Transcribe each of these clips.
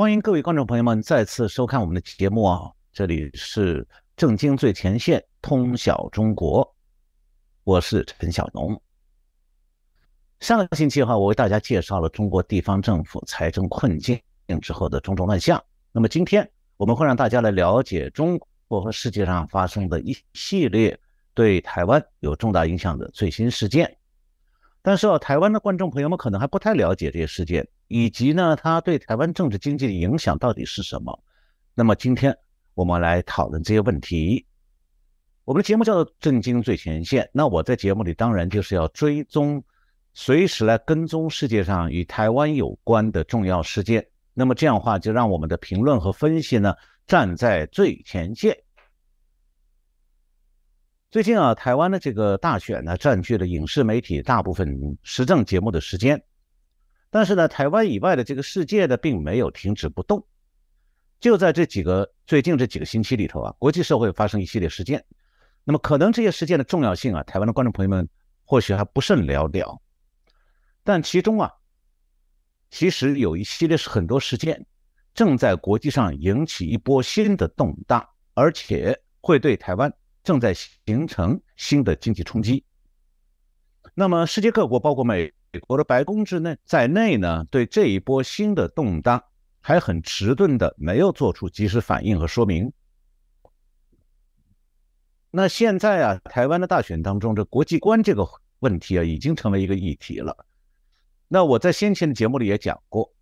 欢迎各位观众朋友们再次收看我们的节目啊！这里是正经最前线，通晓中国，我是陈晓农。上个星期哈，我为大家介绍了中国地方政府财政困境之后的种种乱象。那么今天我们会让大家来了解中国和世界上发生的一系列对台湾有重大影响的最新事件。但是啊，台湾的观众朋友们可能还不太了解这些事件，以及呢，它对台湾政治经济的影响到底是什么。那么今天我们来讨论这些问题。我们的节目叫做《震惊最前线》，那我在节目里当然就是要追踪。随时来跟踪世界上与台湾有关的重要事件，那么这样的话就让我们的评论和分析呢站在最前线。最近啊，台湾的这个大选呢占据了影视媒体大部分时政节目的时间，但是呢，台湾以外的这个世界呢并没有停止不动。就在这几个最近这几个星期里头啊，国际社会发生一系列事件，那么可能这些事件的重要性啊，台湾的观众朋友们或许还不甚了了。但其中啊，其实有一系列是很多事件正在国际上引起一波新的动荡，而且会对台湾正在形成新的经济冲击。那么，世界各国，包括美美国的白宫之内在内呢，对这一波新的动荡还很迟钝的，没有做出及时反应和说明。那现在啊，台湾的大选当中，这国际观这个问题啊，已经成为一个议题了。那我在先前的节目里也讲过，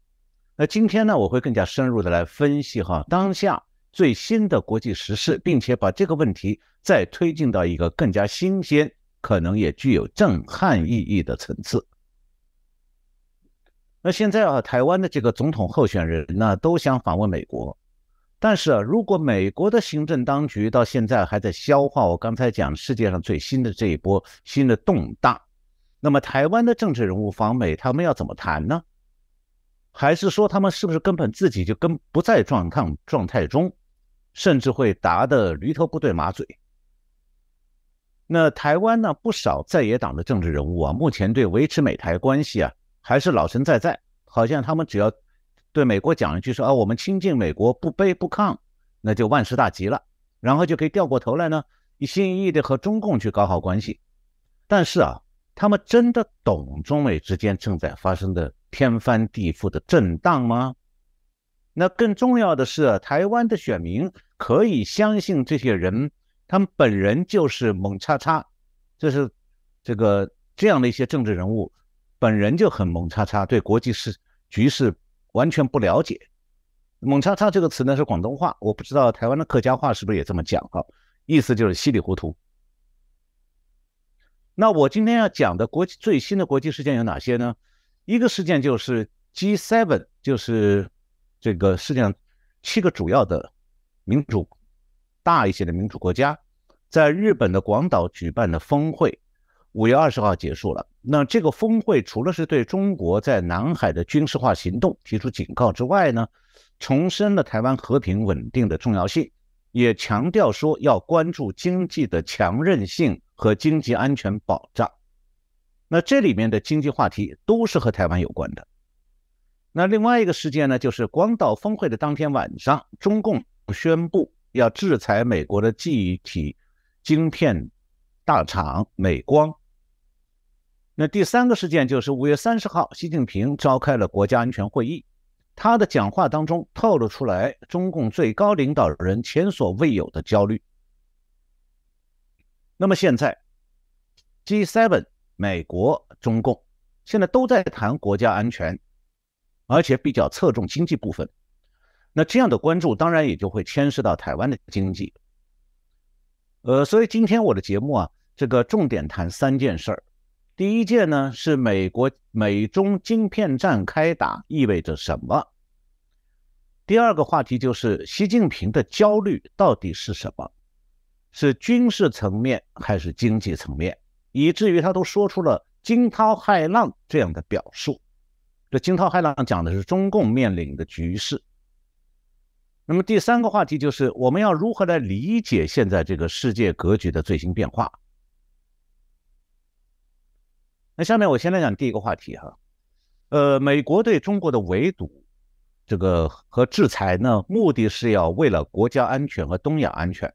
那今天呢，我会更加深入的来分析哈当下最新的国际时事，并且把这个问题再推进到一个更加新鲜、可能也具有震撼意义的层次。那现在啊，台湾的这个总统候选人呢都想访问美国，但是啊，如果美国的行政当局到现在还在消化我刚才讲世界上最新的这一波新的动荡。那么台湾的政治人物访美，他们要怎么谈呢？还是说他们是不是根本自己就跟不在状抗状态中，甚至会答的驴头不对马嘴？那台湾呢，不少在野党的政治人物啊，目前对维持美台关系啊，还是老神在在，好像他们只要对美国讲一句说啊，我们亲近美国，不卑不亢，那就万事大吉了，然后就可以掉过头来呢，一心一意的和中共去搞好关系。但是啊。他们真的懂中美之间正在发生的天翻地覆的震荡吗？那更重要的是，台湾的选民可以相信这些人，他们本人就是猛叉叉，就是这个这样的一些政治人物，本人就很猛叉叉，对国际事局势完全不了解。猛叉叉这个词呢是广东话，我不知道台湾的客家话是不是也这么讲哈，意思就是稀里糊涂。那我今天要讲的国际最新的国际事件有哪些呢？一个事件就是 G7，就是这个世界上七个主要的民主大一些的民主国家，在日本的广岛举办的峰会，五月二十号结束了。那这个峰会除了是对中国在南海的军事化行动提出警告之外呢，重申了台湾和平稳定的重要性，也强调说要关注经济的强韧性。和经济安全保障，那这里面的经济话题都是和台湾有关的。那另外一个事件呢，就是广岛峰会的当天晚上，中共宣布要制裁美国的记忆体晶片大厂美光。那第三个事件就是五月三十号，习近平召开了国家安全会议，他的讲话当中透露出来中共最高领导人前所未有的焦虑。那么现在，G7、美国、中共现在都在谈国家安全，而且比较侧重经济部分。那这样的关注当然也就会牵涉到台湾的经济。呃，所以今天我的节目啊，这个重点谈三件事儿。第一件呢是美国美中晶片战开打意味着什么？第二个话题就是习近平的焦虑到底是什么？是军事层面还是经济层面，以至于他都说出了惊涛骇浪这样的表述。这惊涛骇浪讲的是中共面临的局势。那么第三个话题就是我们要如何来理解现在这个世界格局的最新变化。那下面我先来讲第一个话题哈，呃，美国对中国的围堵，这个和制裁呢，目的是要为了国家安全和东亚安全。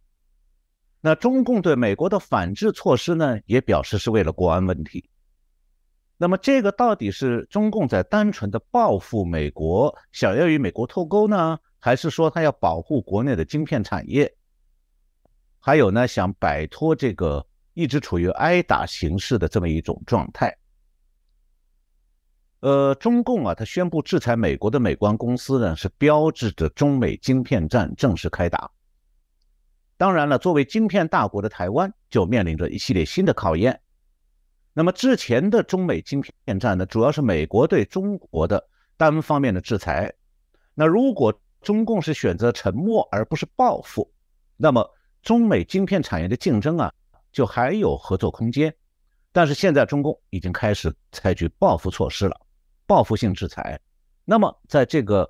那中共对美国的反制措施呢，也表示是为了国安问题。那么这个到底是中共在单纯的报复美国，想要与美国脱钩呢，还是说他要保护国内的晶片产业？还有呢，想摆脱这个一直处于挨打形势的这么一种状态？呃，中共啊，他宣布制裁美国的美光公司呢，是标志着中美晶片战正式开打。当然了，作为晶片大国的台湾，就面临着一系列新的考验。那么之前的中美晶片战呢，主要是美国对中国的单方面的制裁。那如果中共是选择沉默而不是报复，那么中美晶片产业的竞争啊，就还有合作空间。但是现在中共已经开始采取报复措施了。报复性制裁，那么在这个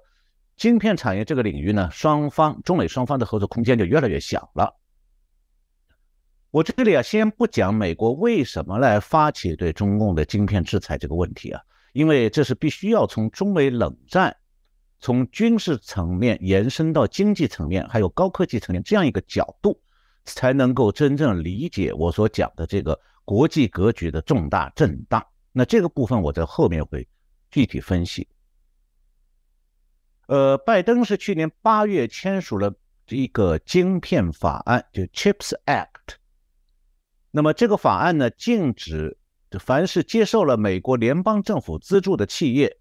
晶片产业这个领域呢，双方中美双方的合作空间就越来越小了。我这里啊，先不讲美国为什么来发起对中共的晶片制裁这个问题啊，因为这是必须要从中美冷战从军事层面延伸到经济层面，还有高科技层面这样一个角度，才能够真正理解我所讲的这个国际格局的重大震荡。那这个部分我在后面会。具体分析，呃，拜登是去年八月签署了一个晶片法案，就 Chips Act。那么这个法案呢，禁止凡是接受了美国联邦政府资助的企业，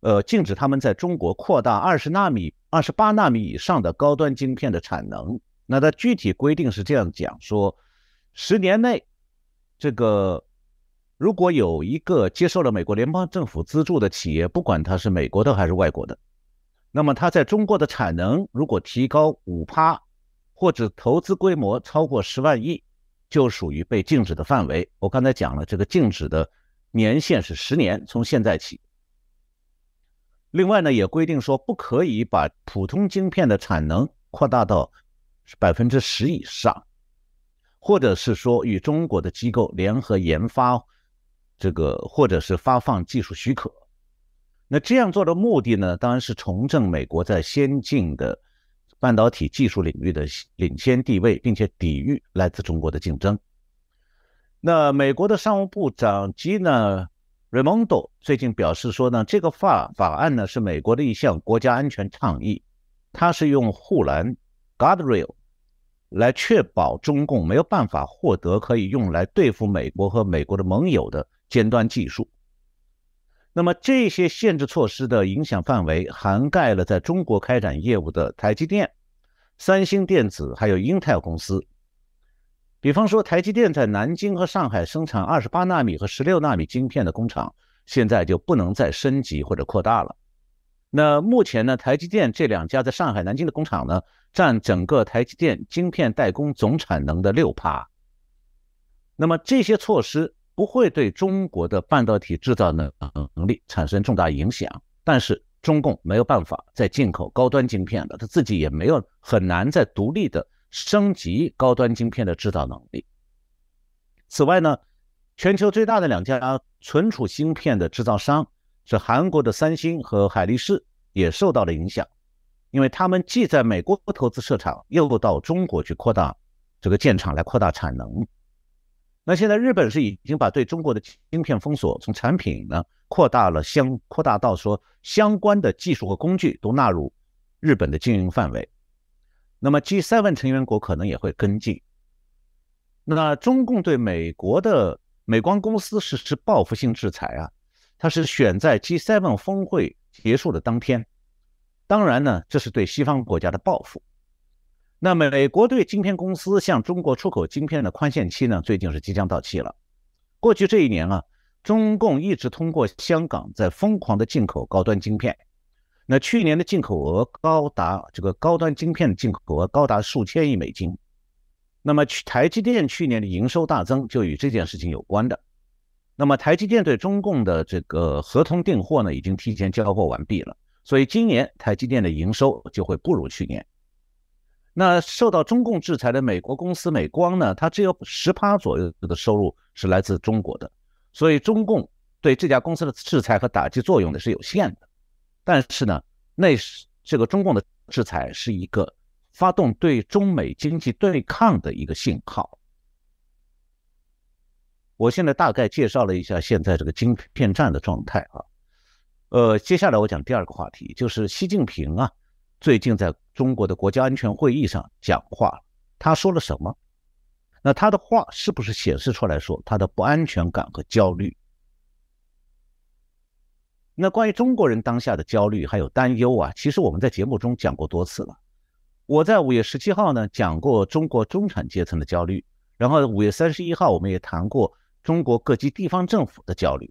呃，禁止他们在中国扩大二十纳米、二十八纳米以上的高端晶片的产能。那它具体规定是这样讲说，十年内这个。如果有一个接受了美国联邦政府资助的企业，不管它是美国的还是外国的，那么它在中国的产能如果提高五趴，或者投资规模超过十万亿，就属于被禁止的范围。我刚才讲了，这个禁止的年限是十年，从现在起。另外呢，也规定说不可以把普通晶片的产能扩大到百分之十以上，或者是说与中国的机构联合研发。这个或者是发放技术许可，那这样做的目的呢，当然是重振美国在先进的半导体技术领域的领先地位，并且抵御来自中国的竞争。那美国的商务部长吉娜·瑞蒙多最近表示说呢，这个法法案呢是美国的一项国家安全倡议，它是用护栏 （guardrail） 来确保中共没有办法获得可以用来对付美国和美国的盟友的。尖端技术，那么这些限制措施的影响范围涵盖了在中国开展业务的台积电、三星电子还有英特尔公司。比方说，台积电在南京和上海生产二十八纳米和十六纳米晶片的工厂，现在就不能再升级或者扩大了。那目前呢，台积电这两家在上海、南京的工厂呢，占整个台积电晶片代工总产能的六趴。那么这些措施。不会对中国的半导体制造能能力产生重大影响，但是中共没有办法再进口高端晶片了，他自己也没有很难再独立的升级高端晶片的制造能力。此外呢，全球最大的两家存储芯片的制造商是韩国的三星和海力士，也受到了影响，因为他们既在美国投资设厂，又到中国去扩大这个建厂来扩大产能。那现在日本是已经把对中国的芯片封锁从产品呢扩大了相扩大到说相关的技术和工具都纳入日本的经营范围。那么 G7 成员国可能也会跟进。那中共对美国的美光公司实施报复性制裁啊，它是选在 G7 峰会结束的当天。当然呢，这是对西方国家的报复。那美国对晶片公司向中国出口晶片的宽限期呢，最近是即将到期了。过去这一年啊，中共一直通过香港在疯狂的进口高端晶片。那去年的进口额高达这个高端晶片的进口额高达数千亿美金。那么台积电去年的营收大增就与这件事情有关的。那么台积电对中共的这个合同订货呢，已经提前交货完毕了，所以今年台积电的营收就会不如去年。那受到中共制裁的美国公司美光呢，它只有十趴左右的收入是来自中国的，所以中共对这家公司的制裁和打击作用呢是有限的。但是呢，那是这个中共的制裁是一个发动对中美经济对抗的一个信号。我现在大概介绍了一下现在这个晶片战的状态啊，呃，接下来我讲第二个话题，就是习近平啊，最近在中国的国家安全会议上讲话，他说了什么？那他的话是不是显示出来说他的不安全感和焦虑？那关于中国人当下的焦虑还有担忧啊，其实我们在节目中讲过多次了。我在五月十七号呢讲过中国中产阶层的焦虑，然后五月三十一号我们也谈过。中国各级地方政府的焦虑，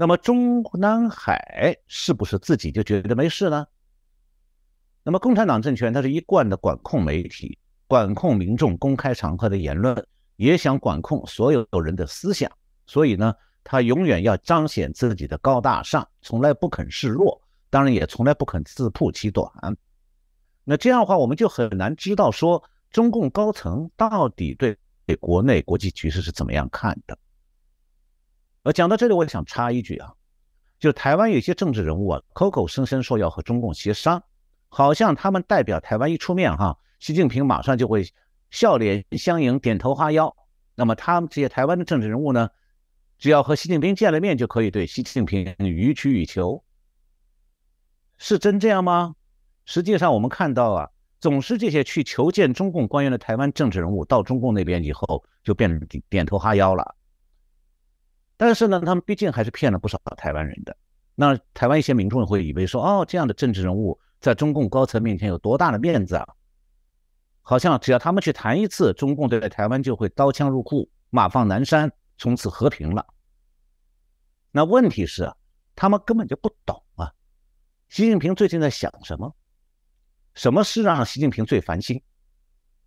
那么中南海是不是自己就觉得没事呢？那么共产党政权它是一贯的管控媒体、管控民众公开场合的言论，也想管控所有人的思想，所以呢，他永远要彰显自己的高大上，从来不肯示弱，当然也从来不肯自曝其短。那这样的话，我们就很难知道说中共高层到底对。对国内国际局势是怎么样看的？而讲到这里，我想插一句啊，就台湾有些政治人物啊，口口声声说要和中共协商，好像他们代表台湾一出面哈，习近平马上就会笑脸相迎，点头哈腰。那么他们这些台湾的政治人物呢，只要和习近平见了面，就可以对习近平予取予求，是真这样吗？实际上，我们看到啊。总是这些去求见中共官员的台湾政治人物到中共那边以后，就变点头哈腰了。但是呢，他们毕竟还是骗了不少台湾人的。那台湾一些民众会以为说，哦，这样的政治人物在中共高层面前有多大的面子啊？好像只要他们去谈一次，中共对待台湾就会刀枪入库，马放南山，从此和平了。那问题是啊，他们根本就不懂啊。习近平最近在想什么？什么事让习近平最烦心？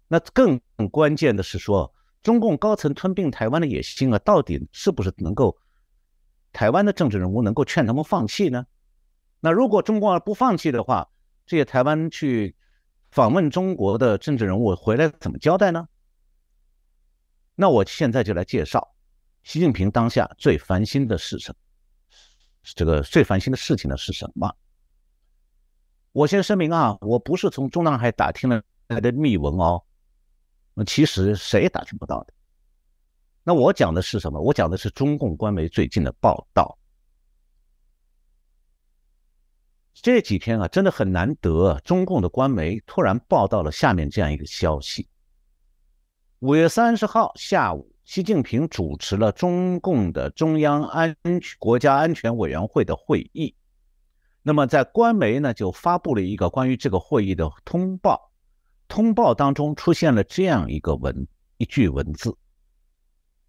那更关键的是说，中共高层吞并台湾的野心啊，到底是不是能够台湾的政治人物能够劝他们放弃呢？那如果中共不放弃的话，这些台湾去访问中国的政治人物回来怎么交代呢？那我现在就来介绍习近平当下最烦心的是什么？这个最烦心的事情呢是什么？我先声明啊，我不是从中南海打听了来的密文哦，那其实谁也打听不到的。那我讲的是什么？我讲的是中共官媒最近的报道。这几天啊，真的很难得，中共的官媒突然报道了下面这样一个消息：五月三十号下午，习近平主持了中共的中央安国家安全委员会的会议。那么，在官媒呢就发布了一个关于这个会议的通报，通报当中出现了这样一个文一句文字，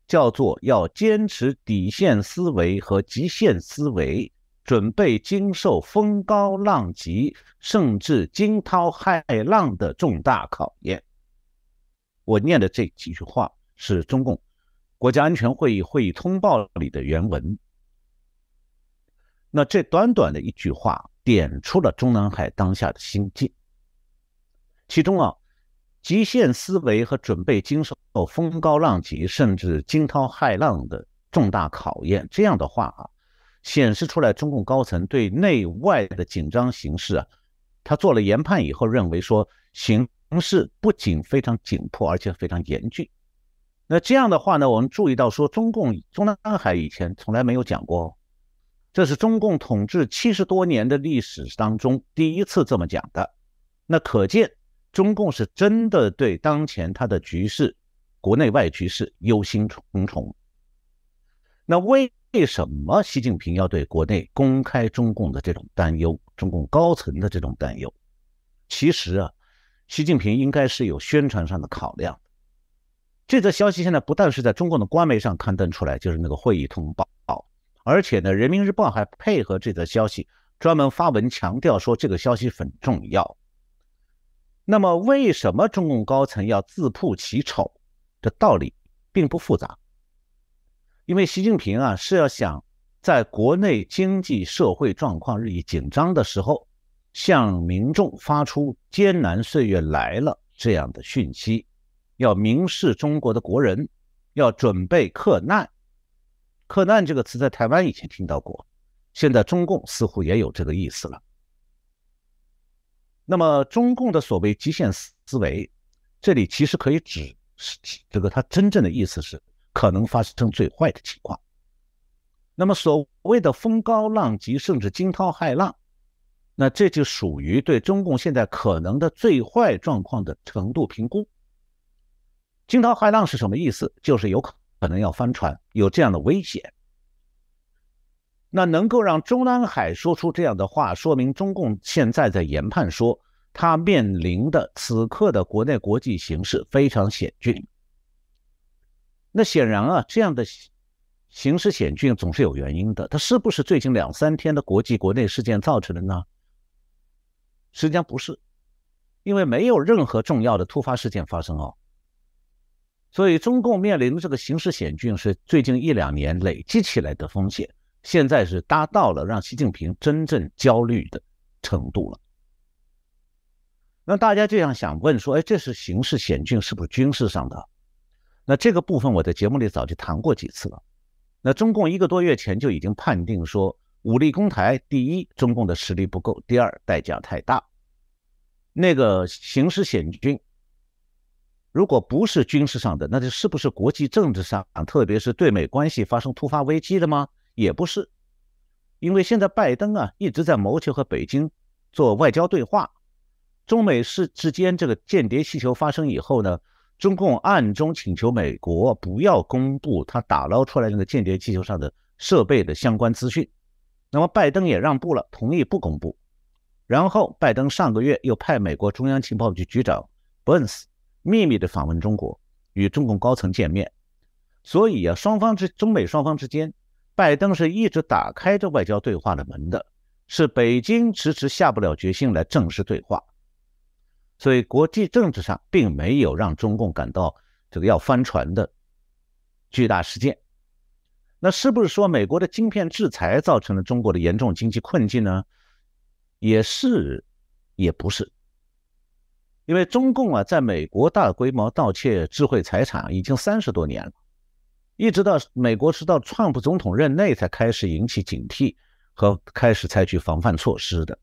叫做要坚持底线思维和极限思维，准备经受风高浪急甚至惊涛骇浪的重大考验。我念的这几句话是中共国家安全会议会议通报里的原文。那这短短的一句话，点出了中南海当下的心境。其中啊，极限思维和准备经受风高浪急甚至惊涛骇浪的重大考验，这样的话啊，显示出来中共高层对内外的紧张形势啊，他做了研判以后认为说，形势不仅非常紧迫，而且非常严峻。那这样的话呢，我们注意到说，中共中南海以前从来没有讲过。这是中共统治七十多年的历史当中第一次这么讲的，那可见中共是真的对当前他的局势、国内外局势忧心忡忡。那为什么习近平要对国内公开中共的这种担忧、中共高层的这种担忧？其实啊，习近平应该是有宣传上的考量。这则消息现在不但是在中共的官媒上刊登出来，就是那个会议通报。而且呢，《人民日报》还配合这则消息，专门发文强调说这个消息很重要。那么，为什么中共高层要自曝其丑？这道理并不复杂，因为习近平啊是要想在国内经济社会状况日益紧张的时候，向民众发出“艰难岁月来了”这样的讯息，要明示中国的国人要准备克难。克难这个词在台湾以前听到过，现在中共似乎也有这个意思了。那么中共的所谓极限思维，这里其实可以指这个，它真正的意思是可能发生最坏的情况。那么所谓的风高浪急，甚至惊涛骇浪，那这就属于对中共现在可能的最坏状况的程度评估。惊涛骇浪是什么意思？就是有可能要翻船，有这样的危险。那能够让中南海说出这样的话，说明中共现在在研判说，他面临的此刻的国内国际形势非常险峻。那显然啊，这样的形势险峻总是有原因的。它是不是最近两三天的国际国内事件造成的呢？实际上不是，因为没有任何重要的突发事件发生哦。所以中共面临的这个形势险峻是最近一两年累积起来的风险。现在是达到了让习近平真正焦虑的程度了。那大家就想想问说，哎，这是形势险峻，是不是军事上的？那这个部分我在节目里早就谈过几次了。那中共一个多月前就已经判定说，武力攻台，第一，中共的实力不够；第二，代价太大。那个形势险峻，如果不是军事上的，那就是不是国际政治上，特别是对美关系发生突发危机了吗？也不是，因为现在拜登啊一直在谋求和北京做外交对话。中美是之间这个间谍气球发生以后呢，中共暗中请求美国不要公布他打捞出来那个间谍气球上的设备的相关资讯。那么拜登也让步了，同意不公布。然后拜登上个月又派美国中央情报局局长 Burns 秘密的访问中国，与中共高层见面。所以啊，双方之中美双方之间。拜登是一直打开着外交对话的门的，是北京迟迟下不了决心来正式对话，所以国际政治上并没有让中共感到这个要翻船的巨大事件。那是不是说美国的晶片制裁造成了中国的严重经济困境呢？也是，也不是，因为中共啊，在美国大规模盗窃智慧财产已经三十多年了。一直到美国是到川普总统任内才开始引起警惕和开始采取防范措施的。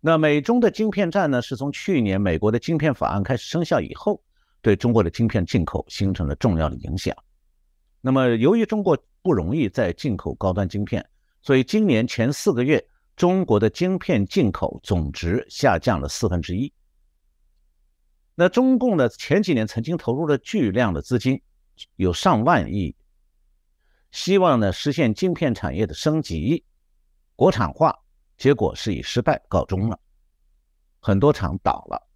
那美中的晶片战呢，是从去年美国的晶片法案开始生效以后，对中国的晶片进口形成了重要的影响。那么由于中国不容易再进口高端晶片，所以今年前四个月中国的晶片进口总值下降了四分之一。那中共呢，前几年曾经投入了巨量的资金。有上万亿，希望呢实现晶片产业的升级、国产化，结果是以失败告终了，很多厂倒了。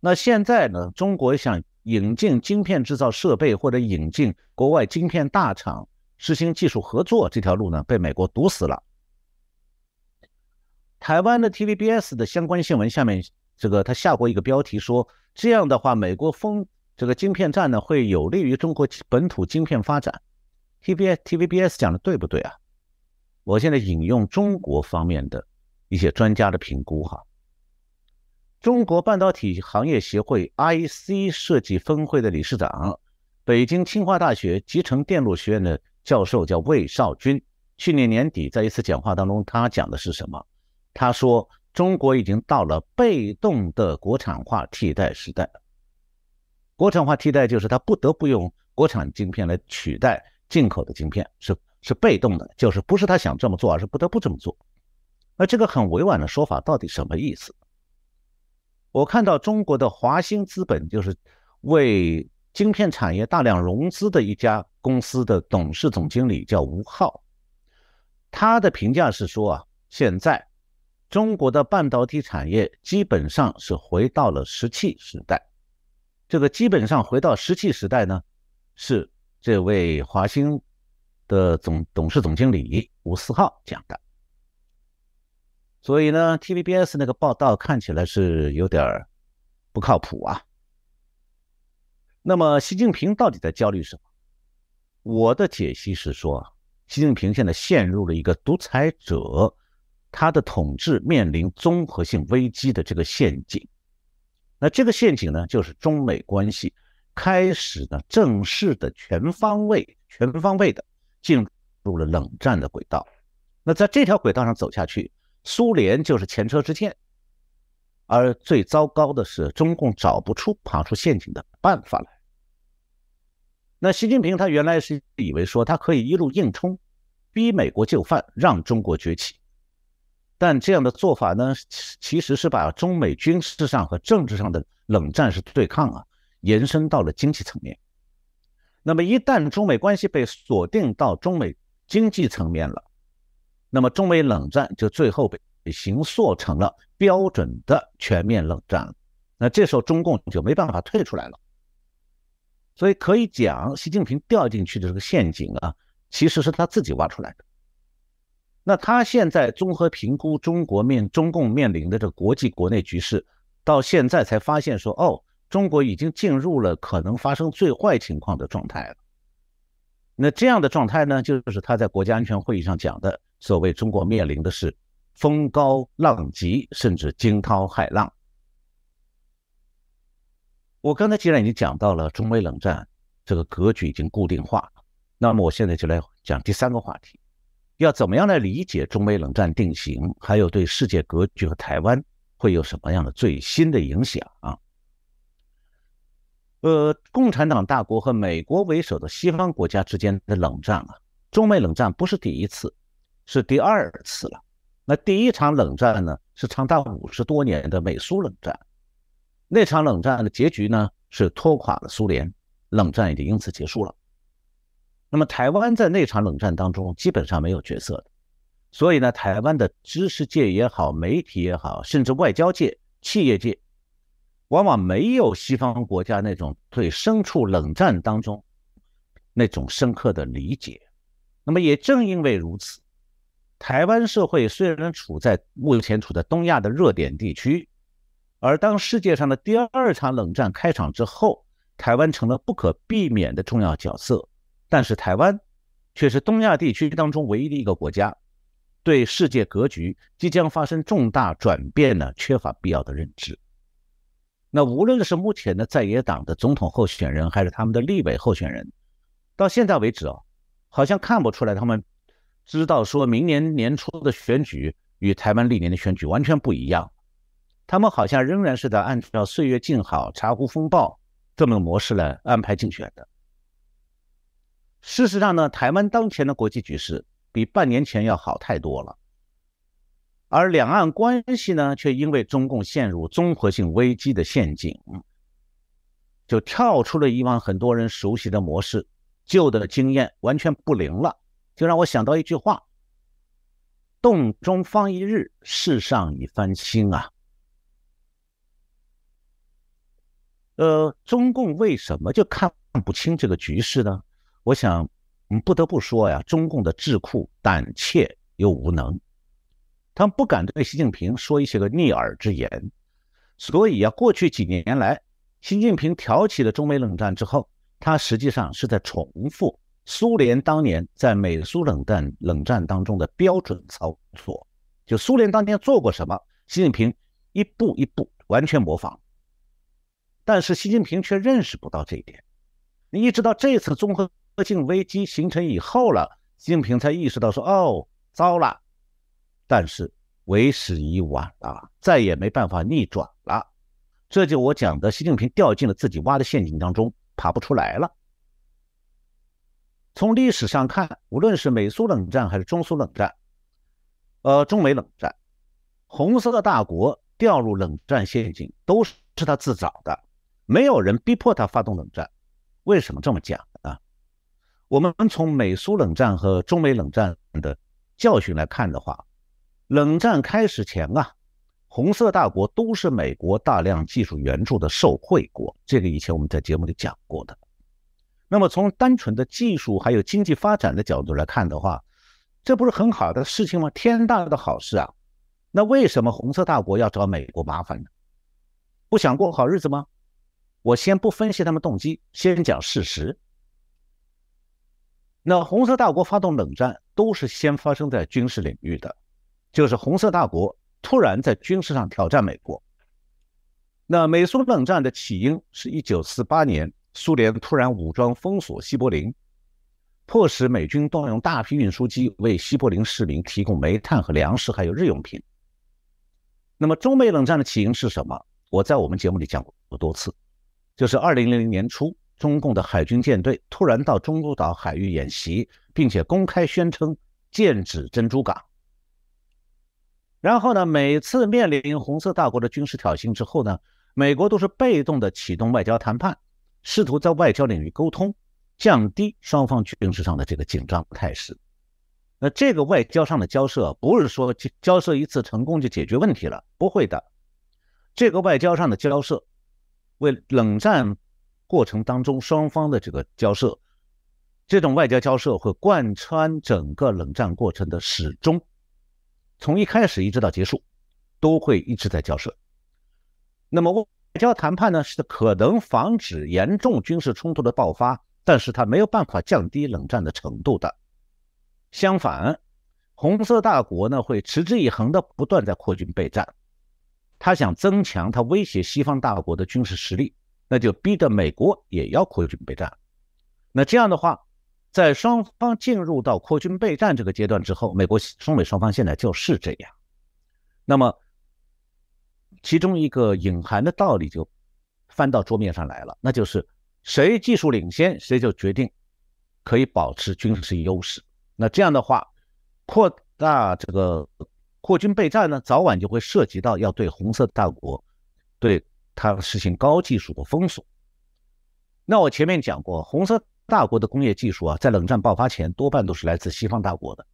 那现在呢，中国想引进晶片制造设备或者引进国外晶片大厂实行技术合作这条路呢，被美国堵死了。台湾的 TVBS 的相关新闻下面，这个他下过一个标题说，这样的话，美国封。这个晶片战呢，会有利于中国本土晶片发展。T B T V B S 讲的对不对啊？我现在引用中国方面的一些专家的评估哈。中国半导体行业协会 I C 设计分会的理事长、北京清华大学集成电路学院的教授叫魏少军，去年年底在一次讲话当中，他讲的是什么？他说中国已经到了被动的国产化替代时代。国产化替代就是它不得不用国产晶片来取代进口的晶片，是是被动的，就是不是他想这么做，而是不得不这么做。那这个很委婉的说法到底什么意思？我看到中国的华兴资本，就是为晶片产业大量融资的一家公司的董事总经理叫吴浩，他的评价是说啊，现在中国的半导体产业基本上是回到了石器时代。这个基本上回到石器时代呢，是这位华兴的总董事总经理吴思浩讲的。所以呢，TVBS 那个报道看起来是有点儿不靠谱啊。那么，习近平到底在焦虑什么？我的解析是说，习近平现在陷入了一个独裁者，他的统治面临综合性危机的这个陷阱。那这个陷阱呢，就是中美关系开始呢正式的全方位、全方位的进入了冷战的轨道。那在这条轨道上走下去，苏联就是前车之鉴，而最糟糕的是，中共找不出爬出陷阱的办法来。那习近平他原来是以为说他可以一路硬冲，逼美国就范，让中国崛起。但这样的做法呢，其实是把中美军事上和政治上的冷战式对抗啊，延伸到了经济层面。那么一旦中美关系被锁定到中美经济层面了，那么中美冷战就最后被形塑成了标准的全面冷战了。那这时候中共就没办法退出来了。所以可以讲，习近平掉进去的这个陷阱啊，其实是他自己挖出来的。那他现在综合评估中国面中共面临的这国际国内局势，到现在才发现说，哦，中国已经进入了可能发生最坏情况的状态了。那这样的状态呢，就是他在国家安全会议上讲的，所谓中国面临的是风高浪急，甚至惊涛骇浪。我刚才既然已经讲到了中美冷战这个格局已经固定化，那么我现在就来讲第三个话题，要怎么样来理解中美冷战定型，还有对世界格局和台湾会有什么样的最新的影响啊？呃，共产党大国和美国为首的西方国家之间的冷战啊，中美冷战不是第一次，是第二次了。那第一场冷战呢，是长达五十多年的美苏冷战。那场冷战的结局呢，是拖垮了苏联，冷战也就因此结束了。那么台湾在那场冷战当中基本上没有角色的，所以呢，台湾的知识界也好，媒体也好，甚至外交界、企业界，往往没有西方国家那种对身处冷战当中那种深刻的理解。那么也正因为如此，台湾社会虽然处在目前处在东亚的热点地区。而当世界上的第二场冷战开场之后，台湾成了不可避免的重要角色。但是台湾却是东亚地区当中唯一的一个国家，对世界格局即将发生重大转变呢，缺乏必要的认知。那无论是目前的在野党的总统候选人，还是他们的立委候选人，到现在为止哦，好像看不出来他们知道说明年年初的选举与台湾历年的选举完全不一样。他们好像仍然是在按照“岁月静好，茶壶风暴”这么个模式来安排竞选的。事实上呢，台湾当前的国际局势比半年前要好太多了，而两岸关系呢，却因为中共陷入综合性危机的陷阱，就跳出了以往很多人熟悉的模式，旧的经验完全不灵了。就让我想到一句话：“洞中方一日，世上已翻新啊。”呃，中共为什么就看不清这个局势呢？我想，嗯，不得不说呀，中共的智库胆怯又无能，他们不敢对习近平说一些个逆耳之言，所以啊，过去几年来，习近平挑起了中美冷战之后，他实际上是在重复苏联当年在美苏冷战冷战当中的标准操作，就苏联当年做过什么，习近平一步一步完全模仿。但是习近平却认识不到这一点，你一直到这次综合性危机形成以后了，习近平才意识到说：“哦，糟了！”但是为时已晚了，再也没办法逆转了。这就我讲的，习近平掉进了自己挖的陷阱当中，爬不出来了。从历史上看，无论是美苏冷战还是中苏冷战，呃，中美冷战，红色的大国掉入冷战陷阱，都是他自找的。没有人逼迫他发动冷战，为什么这么讲？我们从美苏冷战和中美冷战的教训来看的话，冷战开始前啊，红色大国都是美国大量技术援助的受惠国，这个以前我们在节目里讲过的。那么从单纯的技术还有经济发展的角度来看的话，这不是很好的事情吗？天大的好事啊！那为什么红色大国要找美国麻烦呢？不想过好日子吗？我先不分析他们动机，先讲事实。那红色大国发动冷战都是先发生在军事领域的，就是红色大国突然在军事上挑战美国。那美苏冷战的起因是一九四八年，苏联突然武装封锁西柏林，迫使美军动用大批运输机为西柏林市民提供煤炭和粮食，还有日用品。那么中美冷战的起因是什么？我在我们节目里讲过多次，就是二零零零年初，中共的海军舰队突然到中途岛海域演习，并且公开宣称剑指珍珠港。然后呢，每次面临红色大国的军事挑衅之后呢，美国都是被动的启动外交谈判，试图在外交领域沟通，降低双方军事上的这个紧张态势。那这个外交上的交涉，不是说交涉一次成功就解决问题了，不会的。这个外交上的交涉，为冷战过程当中双方的这个交涉，这种外交交涉会贯穿整个冷战过程的始终，从一开始一直到结束，都会一直在交涉。那么外交谈判呢，是可能防止严重军事冲突的爆发，但是它没有办法降低冷战的程度的。相反，红色大国呢会持之以恒的不断在扩军备战。他想增强他威胁西方大国的军事实力，那就逼得美国也要扩军备战。那这样的话，在双方进入到扩军备战这个阶段之后，美国中美双方现在就是这样。那么，其中一个隐含的道理就翻到桌面上来了，那就是谁技术领先，谁就决定可以保持军事优势。那这样的话，扩大这个。扩军备战呢，早晚就会涉及到要对红色大国，对它实行高技术的封锁。那我前面讲过，红色大国的工业技术啊，在冷战爆发前多半都是来自西方大国的。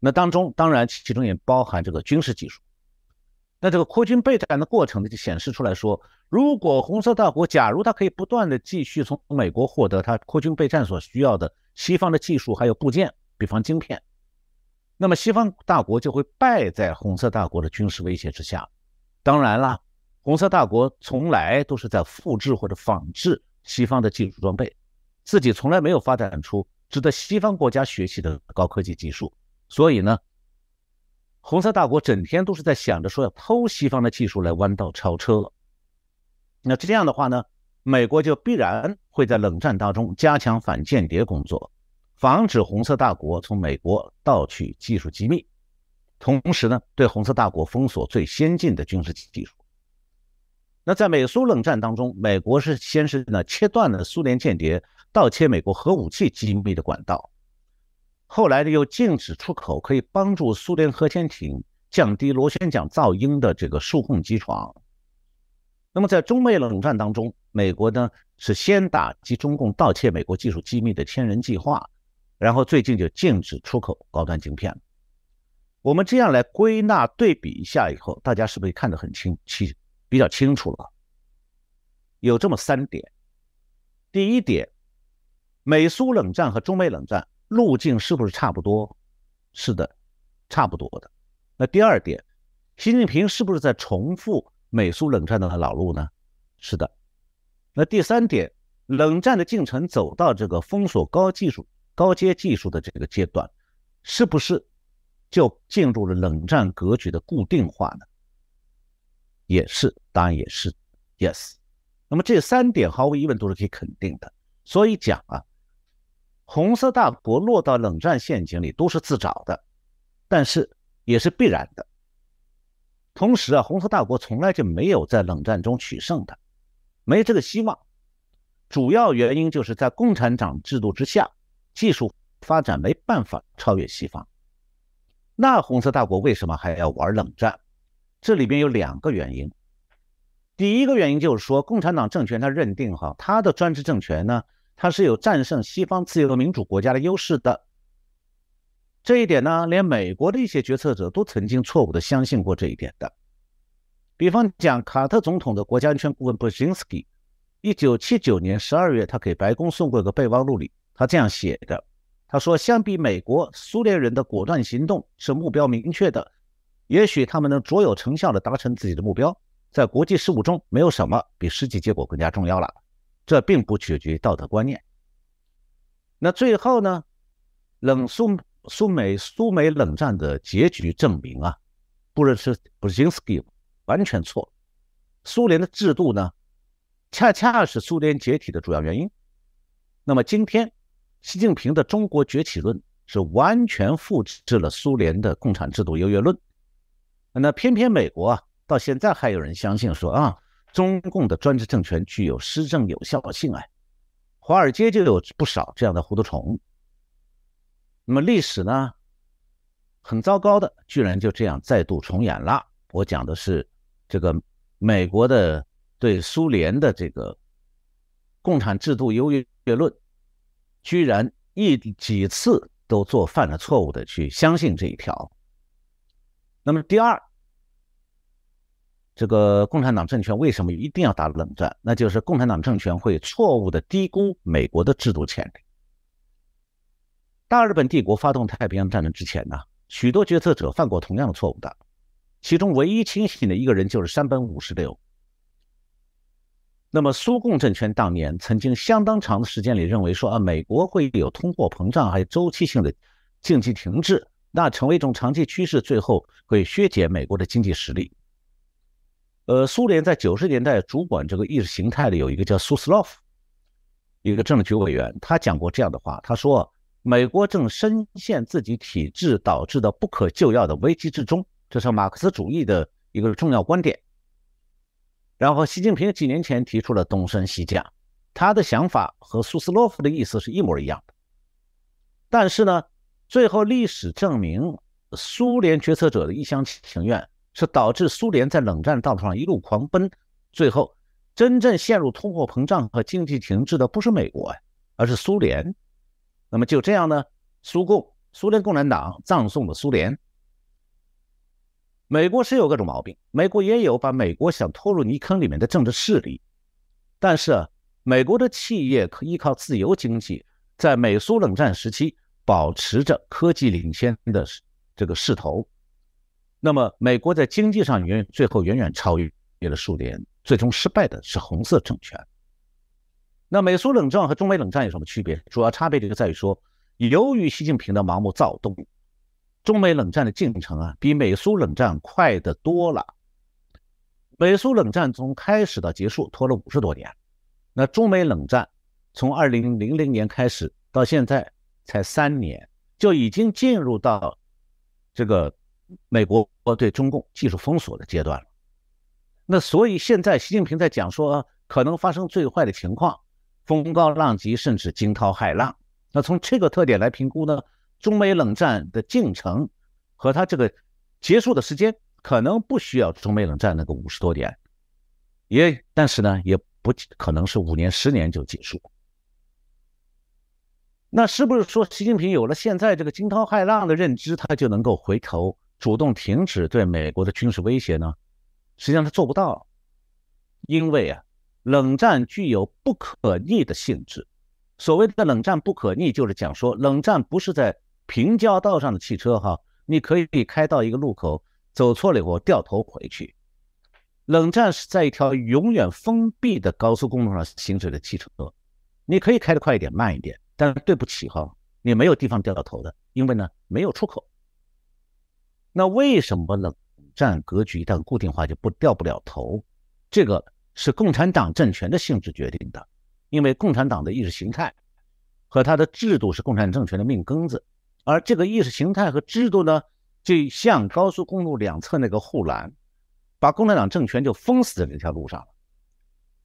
那当中当然其中也包含这个军事技术。那这个扩军备战的过程呢，就显示出来说，如果红色大国假如它可以不断的继续从美国获得它扩军备战所需要的西方的技术还有部件，比方晶片。那么西方大国就会败在红色大国的军事威胁之下。当然了，红色大国从来都是在复制或者仿制西方的技术装备，自己从来没有发展出值得西方国家学习的高科技技术。所以呢，红色大国整天都是在想着说要偷西方的技术来弯道超车。那这样的话呢，美国就必然会在冷战当中加强反间谍工作。防止红色大国从美国盗取技术机密，同时呢，对红色大国封锁最先进的军事技术。那在美苏冷战当中，美国是先是呢切断了苏联间谍盗窃美国核武器机密的管道，后来呢又禁止出口可以帮助苏联核潜艇降低螺旋桨噪音的这个数控机床。那么在中美冷战当中，美国呢是先打击中共盗窃美国技术机密的“千人计划”。然后最近就禁止出口高端晶片。我们这样来归纳对比一下以后，大家是不是看得很清清比较清楚了？有这么三点：第一点，美苏冷战和中美冷战路径是不是差不多？是的，差不多的。那第二点，习近平是不是在重复美苏冷战的老路呢？是的。那第三点，冷战的进程走到这个封锁高技术。高阶技术的这个阶段，是不是就进入了冷战格局的固定化呢？也是，当然也是，yes。那么这三点毫无疑问都是可以肯定的。所以讲啊，红色大国落到冷战陷阱里都是自找的，但是也是必然的。同时啊，红色大国从来就没有在冷战中取胜的，没这个希望。主要原因就是在共产党制度之下。技术发展没办法超越西方，那红色大国为什么还要玩冷战？这里边有两个原因。第一个原因就是说，共产党政权他认定哈，他的专制政权呢，它是有战胜西方自由民主国家的优势的。这一点呢，连美国的一些决策者都曾经错误的相信过这一点的。比方讲，卡特总统的国家安全顾问布什斯基，一九七九年十二月，他给白宫送过一个备忘录里。他这样写的，他说：“相比美国，苏联人的果断行动是目标明确的，也许他们能卓有成效地达成自己的目标。在国际事务中，没有什么比实际结果更加重要了。这并不取决于道德观念。那最后呢？冷苏苏美苏美冷战的结局证明啊，布热斯布金斯基完全错。苏联的制度呢，恰恰是苏联解体的主要原因。那么今天。”习近平的中国崛起论是完全复制了苏联的共产制度优越论，那偏偏美国啊到现在还有人相信说啊，中共的专制政权具有施政有效性啊。华尔街就有不少这样的糊涂虫。那么历史呢，很糟糕的，居然就这样再度重演了。我讲的是这个美国的对苏联的这个共产制度优越论，居然一几次都做犯了错误的去相信这一条。那么第二。这个共产党政权为什么一定要打冷战？那就是共产党政权会错误的低估美国的制度潜力。大日本帝国发动太平洋战争之前呢，许多决策者犯过同样的错误的，其中唯一清醒的一个人就是山本五十六。那么苏共政权当年曾经相当长的时间里认为说啊，美国会有通货膨胀，还有周期性的经济停滞，那成为一种长期趋势，最后会削减美国的经济实力。呃，苏联在九十年代主管这个意识形态的有一个叫苏斯洛夫，一个政治局委员，他讲过这样的话，他说：“美国正深陷自己体制导致的不可救药的危机之中。”这是马克思主义的一个重要观点。然后，习近平几年前提出了东升西降，他的想法和苏斯洛夫的意思是一模一样的。但是呢，最后历史证明，苏联决策者的一厢情愿。是导致苏联在冷战道路上一路狂奔，最后真正陷入通货膨胀和经济停滞的不是美国呀，而是苏联。那么就这样呢？苏共、苏联共产党葬送了苏联。美国是有各种毛病，美国也有把美国想拖入泥坑里面的政治势力。但是啊美国的企业可依靠自由经济，在美苏冷战时期保持着科技领先的这个势头。那么，美国在经济上远最后远远超越了苏联，最终失败的是红色政权。那美苏冷战和中美冷战有什么区别？主要差别就在于说，由于习近平的盲目躁动，中美冷战的进程啊，比美苏冷战快得多了。美苏冷战从开始到结束拖了五十多年，那中美冷战从二零零零年开始到现在才三年，就已经进入到这个。美国对中共技术封锁的阶段了，那所以现在习近平在讲说可能发生最坏的情况，风高浪急，甚至惊涛骇浪。那从这个特点来评估呢，中美冷战的进程和它这个结束的时间，可能不需要中美冷战那个五十多年，也但是呢，也不可能是五年、十年就结束。那是不是说习近平有了现在这个惊涛骇浪的认知，他就能够回头？主动停止对美国的军事威胁呢？实际上他做不到，因为啊，冷战具有不可逆的性质。所谓的冷战不可逆，就是讲说冷战不是在平交道上的汽车哈，你可以开到一个路口，走错了以后掉头回去。冷战是在一条永远封闭的高速公路上行驶的汽车，你可以开得快一点、慢一点，但对不起哈，你没有地方掉头的，因为呢没有出口。那为什么冷战格局一旦固定化就不掉不了头？这个是共产党政权的性质决定的，因为共产党的意识形态和它的制度是共产政权的命根子，而这个意识形态和制度呢，就像高速公路两侧那个护栏，把共产党政权就封死在这条路上了。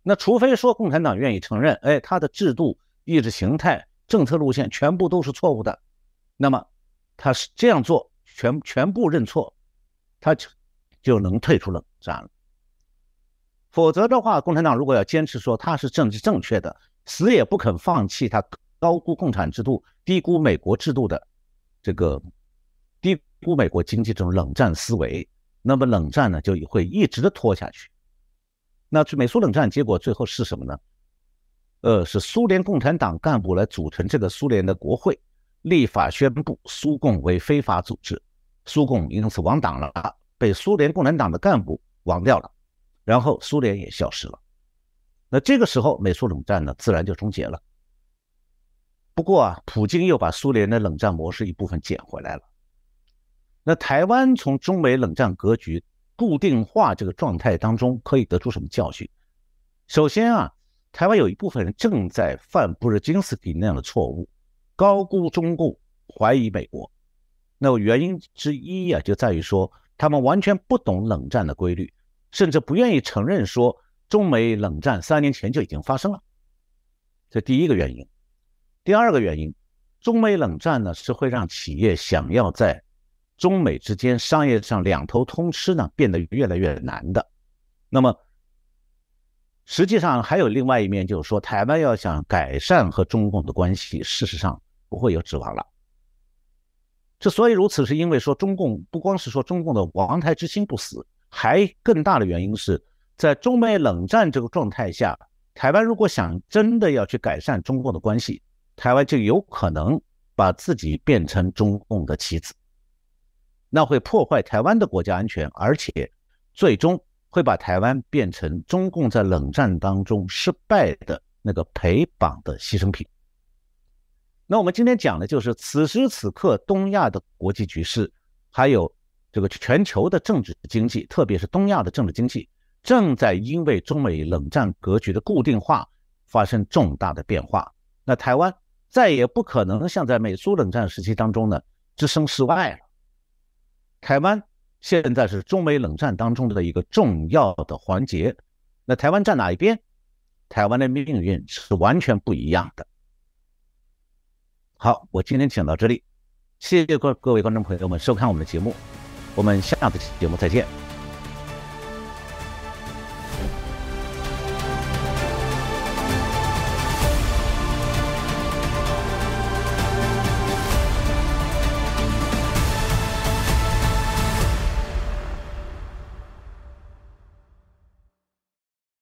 那除非说共产党愿意承认，哎，他的制度、意识形态、政策路线全部都是错误的，那么他是这样做。全全部认错，他就就能退出冷战了。否则的话，共产党如果要坚持说他是政治正确的，死也不肯放弃他高估共产制度、低估美国制度的这个低估美国经济这种冷战思维，那么冷战呢就会一直的拖下去。那美苏冷战结果最后是什么呢？呃，是苏联共产党干部来组成这个苏联的国会，立法宣布苏共为非法组织。苏共因此亡党了，被苏联共产党的干部亡掉了，然后苏联也消失了。那这个时候，美苏冷战呢，自然就终结了。不过啊，普京又把苏联的冷战模式一部分捡回来了。那台湾从中美冷战格局固定化这个状态当中，可以得出什么教训？首先啊，台湾有一部分人正在犯布尔津斯基那样的错误，高估中共，怀疑美国。那么原因之一呀，就在于说他们完全不懂冷战的规律，甚至不愿意承认说中美冷战三年前就已经发生了。这第一个原因。第二个原因，中美冷战呢是会让企业想要在中美之间商业上两头通吃呢变得越来越难的。那么实际上还有另外一面，就是说台湾要想改善和中共的关系，事实上不会有指望了。之所以如此，是因为说中共不光是说中共的王台之心不死，还更大的原因是在中美冷战这个状态下，台湾如果想真的要去改善中共的关系，台湾就有可能把自己变成中共的棋子，那会破坏台湾的国家安全，而且最终会把台湾变成中共在冷战当中失败的那个陪绑的牺牲品。那我们今天讲的就是此时此刻东亚的国际局势，还有这个全球的政治经济，特别是东亚的政治经济，正在因为中美冷战格局的固定化发生重大的变化。那台湾再也不可能像在美苏冷战时期当中呢，置身事外了。台湾现在是中美冷战当中的一个重要的环节。那台湾站哪一边？台湾的命运是完全不一样的。好，我今天讲到这里，谢谢各各位观众朋友们收看我们的节目，我们下次节目再见。